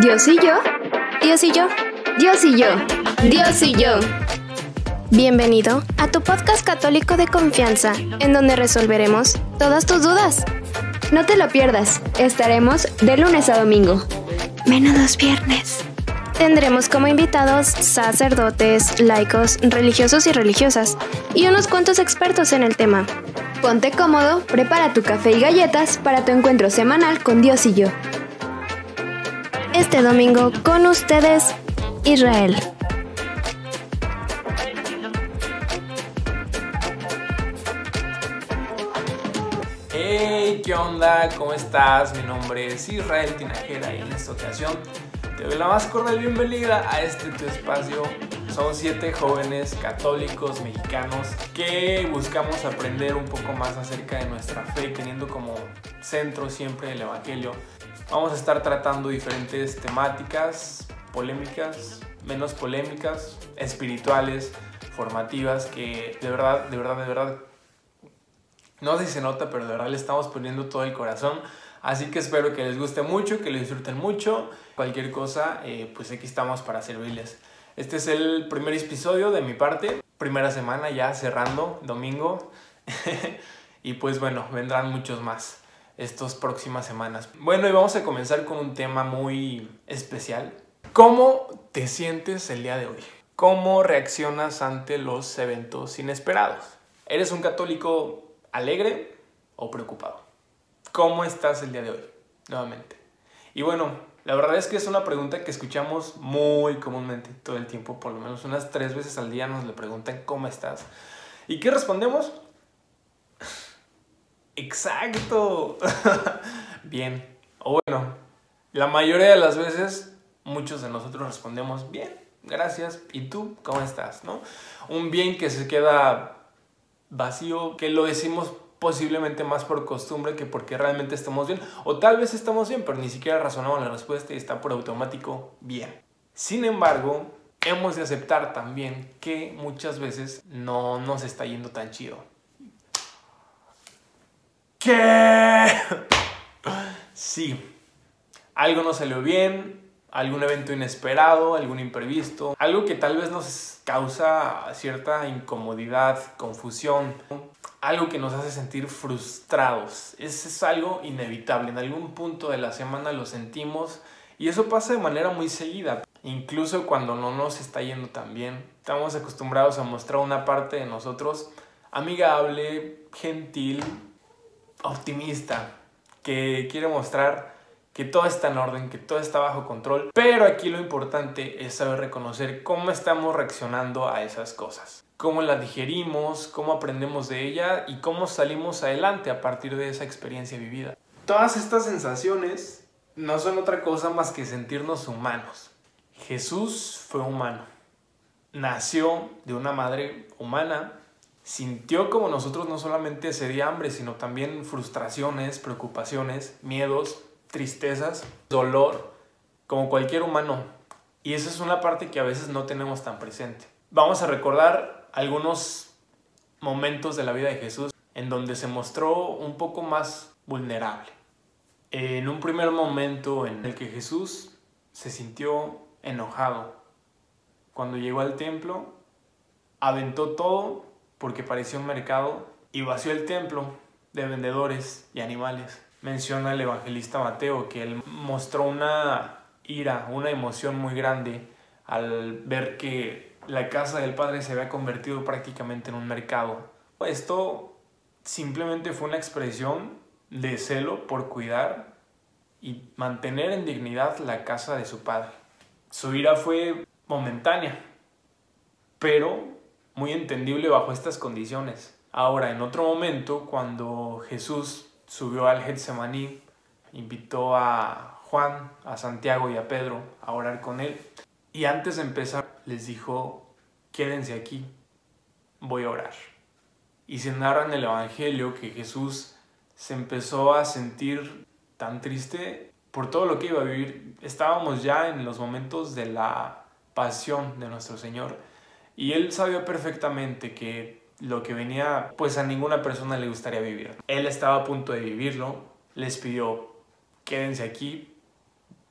Dios y yo, Dios y yo, Dios y yo, Dios y yo. Bienvenido a tu podcast católico de confianza, en donde resolveremos todas tus dudas. No te lo pierdas, estaremos de lunes a domingo, menos viernes. Tendremos como invitados sacerdotes, laicos, religiosos y religiosas, y unos cuantos expertos en el tema. Ponte cómodo, prepara tu café y galletas para tu encuentro semanal con Dios y yo este domingo con ustedes, Israel. Hey, ¿qué onda? ¿Cómo estás? Mi nombre es Israel Tinajera y en esta ocasión te doy la más cordial bienvenida a este tu espacio. Somos siete jóvenes católicos mexicanos que buscamos aprender un poco más acerca de nuestra fe, teniendo como centro siempre el Evangelio Vamos a estar tratando diferentes temáticas, polémicas, menos polémicas, espirituales, formativas, que de verdad, de verdad, de verdad, no sé si se nota, pero de verdad le estamos poniendo todo el corazón. Así que espero que les guste mucho, que lo disfruten mucho. Cualquier cosa, eh, pues aquí estamos para servirles. Este es el primer episodio de mi parte. Primera semana ya cerrando, domingo. y pues bueno, vendrán muchos más estas próximas semanas. Bueno, y vamos a comenzar con un tema muy especial. ¿Cómo te sientes el día de hoy? ¿Cómo reaccionas ante los eventos inesperados? ¿Eres un católico alegre o preocupado? ¿Cómo estás el día de hoy? Nuevamente. Y bueno, la verdad es que es una pregunta que escuchamos muy comúnmente todo el tiempo, por lo menos unas tres veces al día nos le preguntan cómo estás. ¿Y qué respondemos? Exacto. bien. O bueno, la mayoría de las veces muchos de nosotros respondemos bien, gracias. ¿Y tú cómo estás? ¿No? Un bien que se queda vacío, que lo decimos posiblemente más por costumbre que porque realmente estamos bien. O tal vez estamos bien, pero ni siquiera razonamos la respuesta y está por automático bien. Sin embargo, hemos de aceptar también que muchas veces no nos está yendo tan chido. ¿Qué? Sí. Algo no salió bien, algún evento inesperado, algún imprevisto, algo que tal vez nos causa cierta incomodidad, confusión, algo que nos hace sentir frustrados. Eso es algo inevitable. En algún punto de la semana lo sentimos y eso pasa de manera muy seguida. Incluso cuando no nos está yendo tan bien, estamos acostumbrados a mostrar una parte de nosotros amigable, gentil, optimista, que quiere mostrar que todo está en orden, que todo está bajo control. Pero aquí lo importante es saber reconocer cómo estamos reaccionando a esas cosas. Cómo las digerimos, cómo aprendemos de ella y cómo salimos adelante a partir de esa experiencia vivida. Todas estas sensaciones no son otra cosa más que sentirnos humanos. Jesús fue humano. Nació de una madre humana sintió como nosotros no solamente sería hambre, sino también frustraciones, preocupaciones, miedos, tristezas, dolor, como cualquier humano. Y esa es una parte que a veces no tenemos tan presente. Vamos a recordar algunos momentos de la vida de Jesús en donde se mostró un poco más vulnerable. En un primer momento en el que Jesús se sintió enojado, cuando llegó al templo, aventó todo porque parecía un mercado y vació el templo de vendedores y animales. Menciona el evangelista Mateo que él mostró una ira, una emoción muy grande al ver que la casa del Padre se había convertido prácticamente en un mercado. Esto simplemente fue una expresión de celo por cuidar y mantener en dignidad la casa de su Padre. Su ira fue momentánea, pero muy entendible bajo estas condiciones. Ahora, en otro momento, cuando Jesús subió al Getsemaní, invitó a Juan, a Santiago y a Pedro a orar con él. Y antes de empezar, les dijo, quédense aquí, voy a orar. Y se narra en el Evangelio que Jesús se empezó a sentir tan triste por todo lo que iba a vivir. Estábamos ya en los momentos de la pasión de nuestro Señor y él sabía perfectamente que lo que venía, pues a ninguna persona le gustaría vivir. Él estaba a punto de vivirlo, les pidió, quédense aquí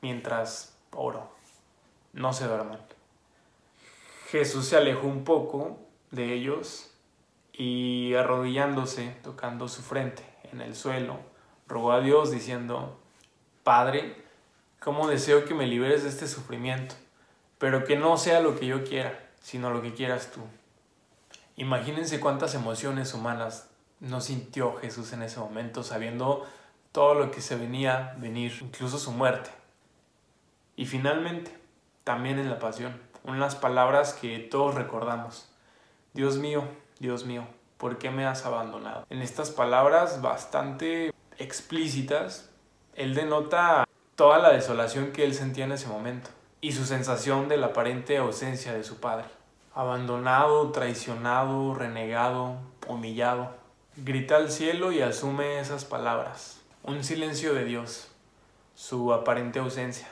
mientras oro. No se duerman. Jesús se alejó un poco de ellos y arrodillándose, tocando su frente en el suelo, rogó a Dios diciendo, Padre, cómo deseo que me liberes de este sufrimiento, pero que no sea lo que yo quiera, sino lo que quieras tú. Imagínense cuántas emociones humanas no sintió Jesús en ese momento, sabiendo todo lo que se venía venir, incluso su muerte. Y finalmente, también en la pasión, unas palabras que todos recordamos. Dios mío, Dios mío, ¿por qué me has abandonado? En estas palabras bastante explícitas, él denota toda la desolación que él sentía en ese momento y su sensación de la aparente ausencia de su padre. Abandonado, traicionado, renegado, humillado. Grita al cielo y asume esas palabras. Un silencio de Dios, su aparente ausencia,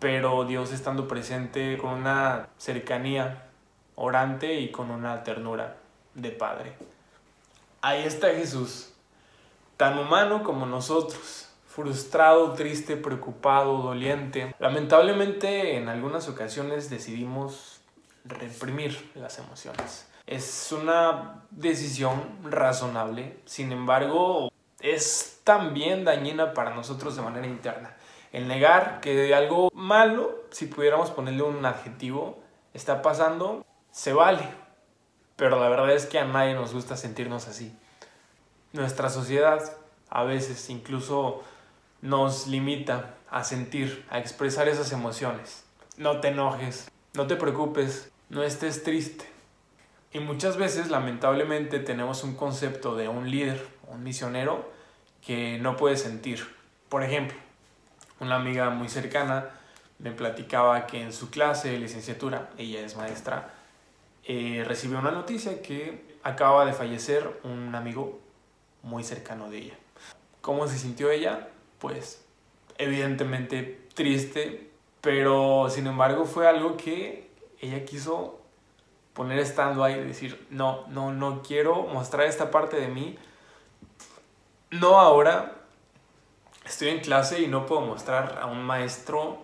pero Dios estando presente con una cercanía orante y con una ternura de Padre. Ahí está Jesús, tan humano como nosotros, frustrado, triste, preocupado, doliente. Lamentablemente en algunas ocasiones decidimos reprimir las emociones. Es una decisión razonable, sin embargo es también dañina para nosotros de manera interna. El negar que algo malo, si pudiéramos ponerle un adjetivo, está pasando, se vale. Pero la verdad es que a nadie nos gusta sentirnos así. Nuestra sociedad a veces incluso nos limita a sentir, a expresar esas emociones. No te enojes, no te preocupes, no estés triste. Y muchas veces, lamentablemente, tenemos un concepto de un líder, un misionero, que no puede sentir. Por ejemplo, una amiga muy cercana me platicaba que en su clase de licenciatura, ella es maestra, eh, recibió una noticia que acaba de fallecer un amigo muy cercano de ella. ¿Cómo se sintió ella? Pues evidentemente triste, pero sin embargo fue algo que ella quiso poner estando ahí y decir, no, no, no quiero mostrar esta parte de mí, no ahora, estoy en clase y no puedo mostrar a un maestro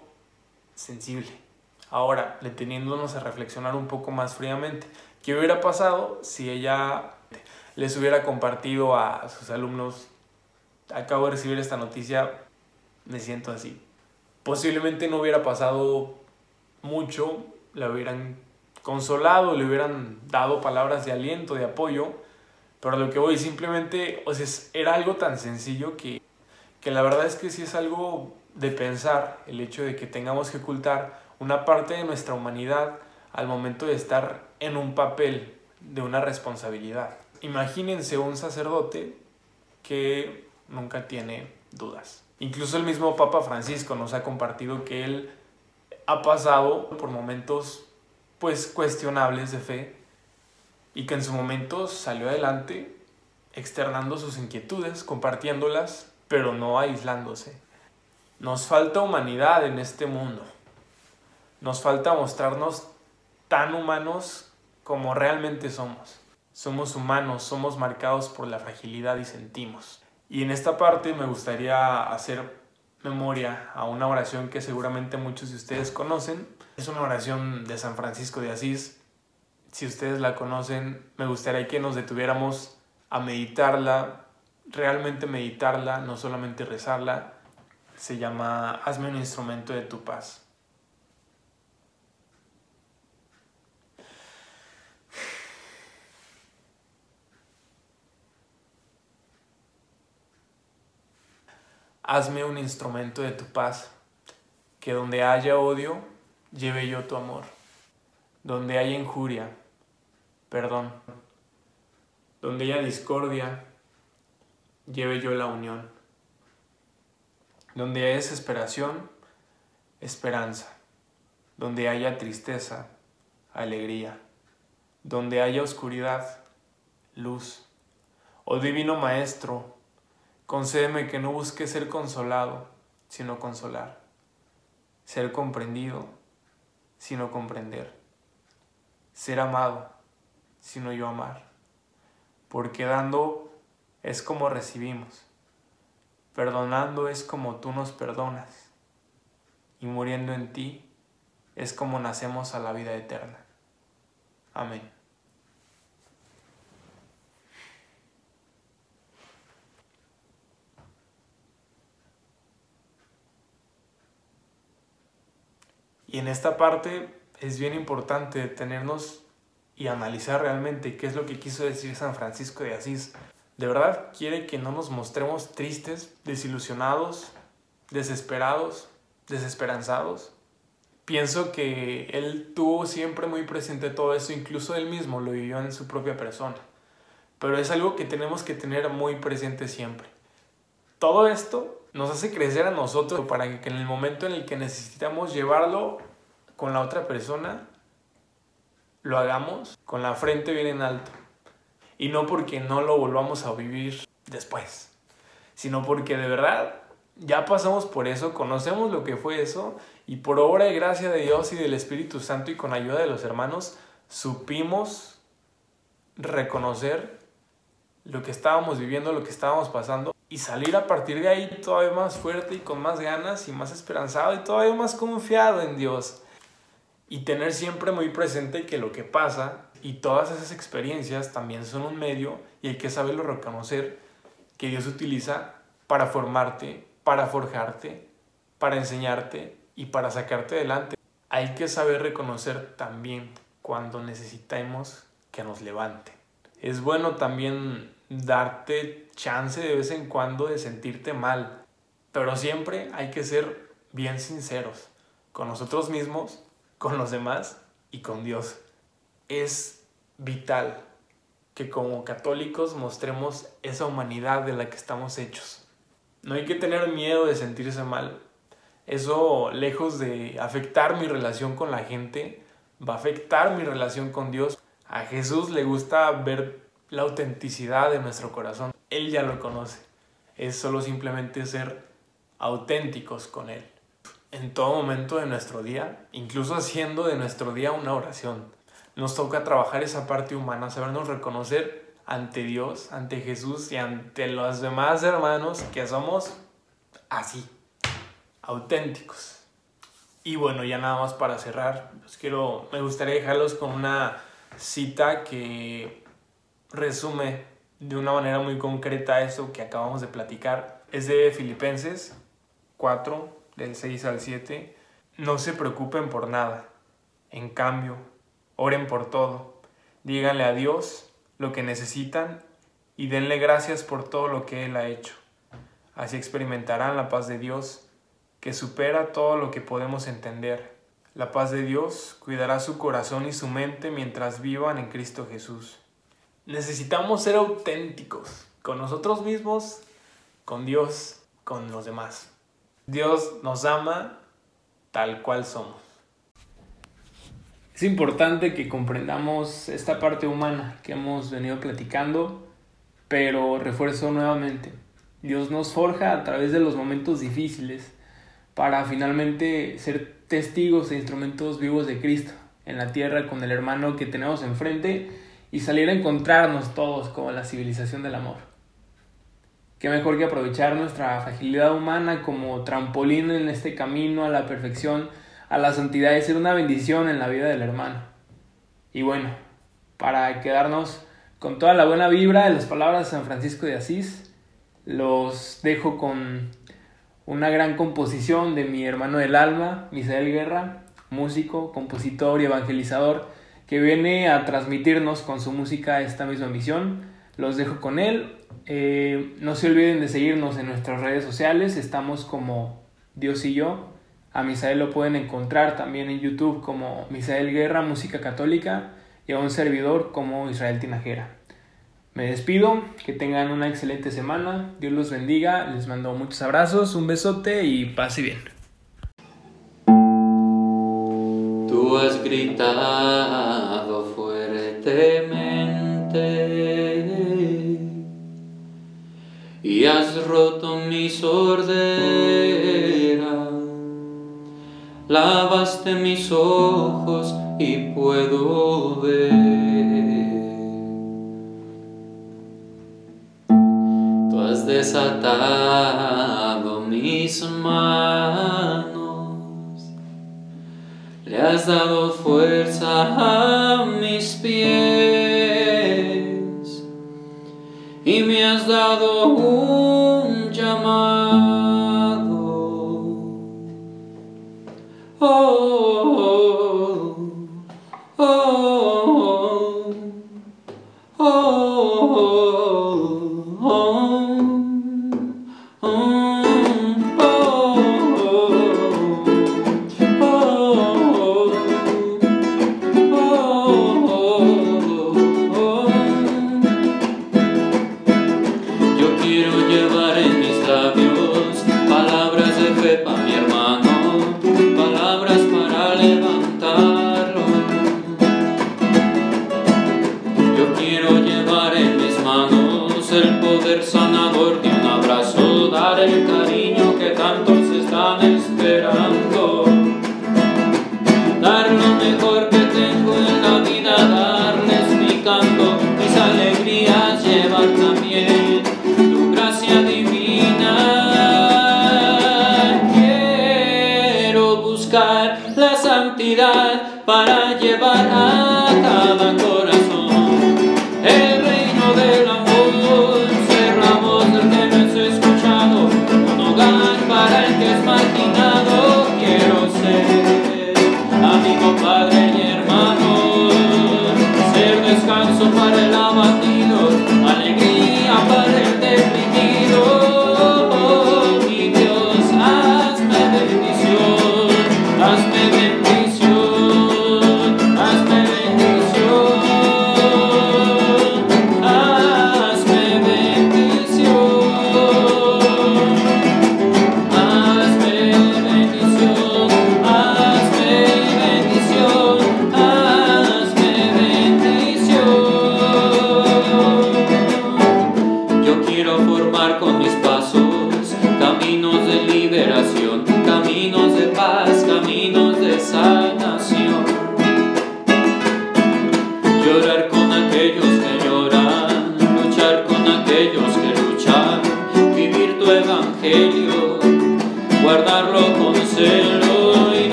sensible. Ahora, deteniéndonos a reflexionar un poco más fríamente, ¿qué hubiera pasado si ella les hubiera compartido a sus alumnos, acabo de recibir esta noticia, me siento así? Posiblemente no hubiera pasado mucho, le hubieran consolado, le hubieran dado palabras de aliento, de apoyo, pero lo que voy simplemente, o sea, era algo tan sencillo que que la verdad es que sí es algo de pensar el hecho de que tengamos que ocultar una parte de nuestra humanidad al momento de estar en un papel de una responsabilidad. Imagínense un sacerdote que nunca tiene dudas. Incluso el mismo Papa Francisco nos ha compartido que él ha pasado por momentos pues cuestionables de fe y que en su momento salió adelante externando sus inquietudes, compartiéndolas pero no aislándose. Nos falta humanidad en este mundo. Nos falta mostrarnos tan humanos como realmente somos. Somos humanos, somos marcados por la fragilidad y sentimos. Y en esta parte me gustaría hacer memoria a una oración que seguramente muchos de ustedes conocen. Es una oración de San Francisco de Asís. Si ustedes la conocen, me gustaría que nos detuviéramos a meditarla, realmente meditarla, no solamente rezarla, se llama Hazme un instrumento de tu paz. Hazme un instrumento de tu paz, que donde haya odio, lleve yo tu amor. Donde haya injuria, perdón. Donde haya discordia, lleve yo la unión. Donde haya desesperación, esperanza. Donde haya tristeza, alegría. Donde haya oscuridad, luz. Oh Divino Maestro, concédeme que no busque ser consolado, sino consolar. Ser comprendido, sino comprender. Ser amado, sino yo amar. Porque dando es como recibimos. Perdonando es como tú nos perdonas. y muriendo en ti es como nacemos a la vida eterna. Amén. Y en esta parte es bien importante detenernos y analizar realmente qué es lo que quiso decir San Francisco de Asís. De verdad quiere que no nos mostremos tristes, desilusionados, desesperados, desesperanzados. Pienso que él tuvo siempre muy presente todo eso, incluso él mismo lo vivió en su propia persona. Pero es algo que tenemos que tener muy presente siempre. Todo esto nos hace crecer a nosotros para que en el momento en el que necesitamos llevarlo con la otra persona, lo hagamos con la frente bien en alto. Y no porque no lo volvamos a vivir después, sino porque de verdad ya pasamos por eso, conocemos lo que fue eso y por obra y gracia de Dios y del Espíritu Santo y con ayuda de los hermanos supimos reconocer lo que estábamos viviendo, lo que estábamos pasando y salir a partir de ahí todavía más fuerte y con más ganas y más esperanzado y todavía más confiado en Dios. Y tener siempre muy presente que lo que pasa y todas esas experiencias también son un medio y hay que saberlo reconocer que Dios utiliza para formarte, para forjarte, para enseñarte y para sacarte adelante. Hay que saber reconocer también cuando necesitemos que nos levante. Es bueno también darte chance de vez en cuando de sentirte mal, pero siempre hay que ser bien sinceros con nosotros mismos, con los demás y con Dios. Es vital que como católicos mostremos esa humanidad de la que estamos hechos. No hay que tener miedo de sentirse mal. Eso, lejos de afectar mi relación con la gente, va a afectar mi relación con Dios. A Jesús le gusta ver la autenticidad de nuestro corazón. Él ya lo conoce. Es solo simplemente ser auténticos con Él. En todo momento de nuestro día, incluso haciendo de nuestro día una oración. Nos toca trabajar esa parte humana, sabernos reconocer ante Dios, ante Jesús y ante los demás hermanos que somos así, auténticos. Y bueno, ya nada más para cerrar, pues quiero, me gustaría dejarlos con una cita que resume de una manera muy concreta eso que acabamos de platicar. Es de Filipenses 4, del 6 al 7. No se preocupen por nada. En cambio, oren por todo. Díganle a Dios lo que necesitan y denle gracias por todo lo que Él ha hecho. Así experimentarán la paz de Dios que supera todo lo que podemos entender. La paz de Dios cuidará su corazón y su mente mientras vivan en Cristo Jesús necesitamos ser auténticos con nosotros mismos, con Dios, con los demás. Dios nos ama tal cual somos. Es importante que comprendamos esta parte humana que hemos venido platicando, pero refuerzo nuevamente. Dios nos forja a través de los momentos difíciles para finalmente ser testigos e instrumentos vivos de Cristo en la tierra con el hermano que tenemos enfrente y salir a encontrarnos todos como la civilización del amor. Qué mejor que aprovechar nuestra fragilidad humana como trampolín en este camino a la perfección, a la santidad y ser una bendición en la vida del hermano. Y bueno, para quedarnos con toda la buena vibra de las palabras de San Francisco de Asís, los dejo con una gran composición de mi hermano del alma, Misael Guerra, músico, compositor y evangelizador, que viene a transmitirnos con su música esta misma misión. Los dejo con él. Eh, no se olviden de seguirnos en nuestras redes sociales. Estamos como Dios y yo. A Misael lo pueden encontrar también en YouTube como Misael Guerra, Música Católica, y a un servidor como Israel Tinajera. Me despido, que tengan una excelente semana, Dios los bendiga, les mando muchos abrazos, un besote y pase bien. Has gritado fuertemente y has roto mi sordera. Lavaste mis ojos y puedo ver. Tú has desatado mis manos le has dado fuerza a mis pies y me has dado un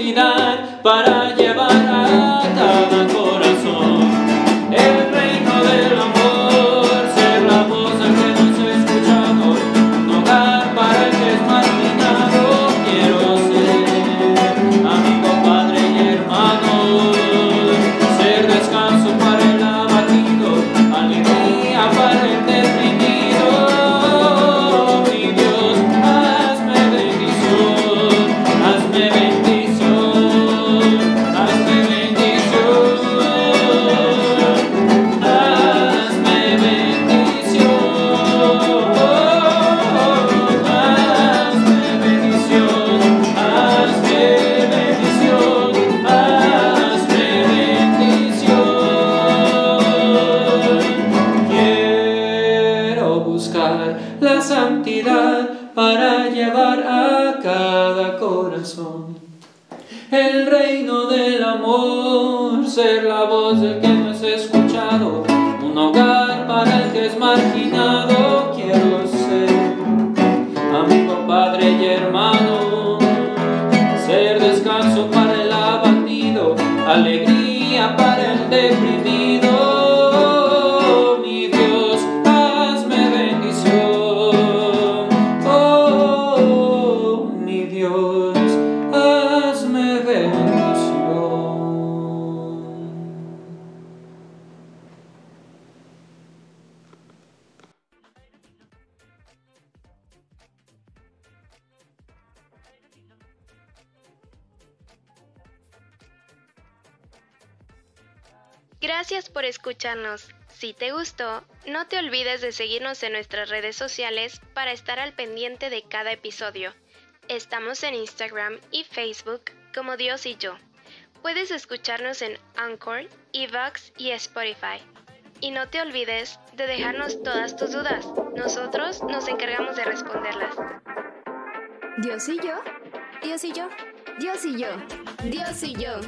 santidad para Gracias por escucharnos. Si te gustó, no te olvides de seguirnos en nuestras redes sociales para estar al pendiente de cada episodio. Estamos en Instagram y Facebook como Dios y yo. Puedes escucharnos en Anchor, Evox y Spotify. Y no te olvides de dejarnos todas tus dudas. Nosotros nos encargamos de responderlas. Dios y yo. Dios y yo. Dios y yo. Dios y yo.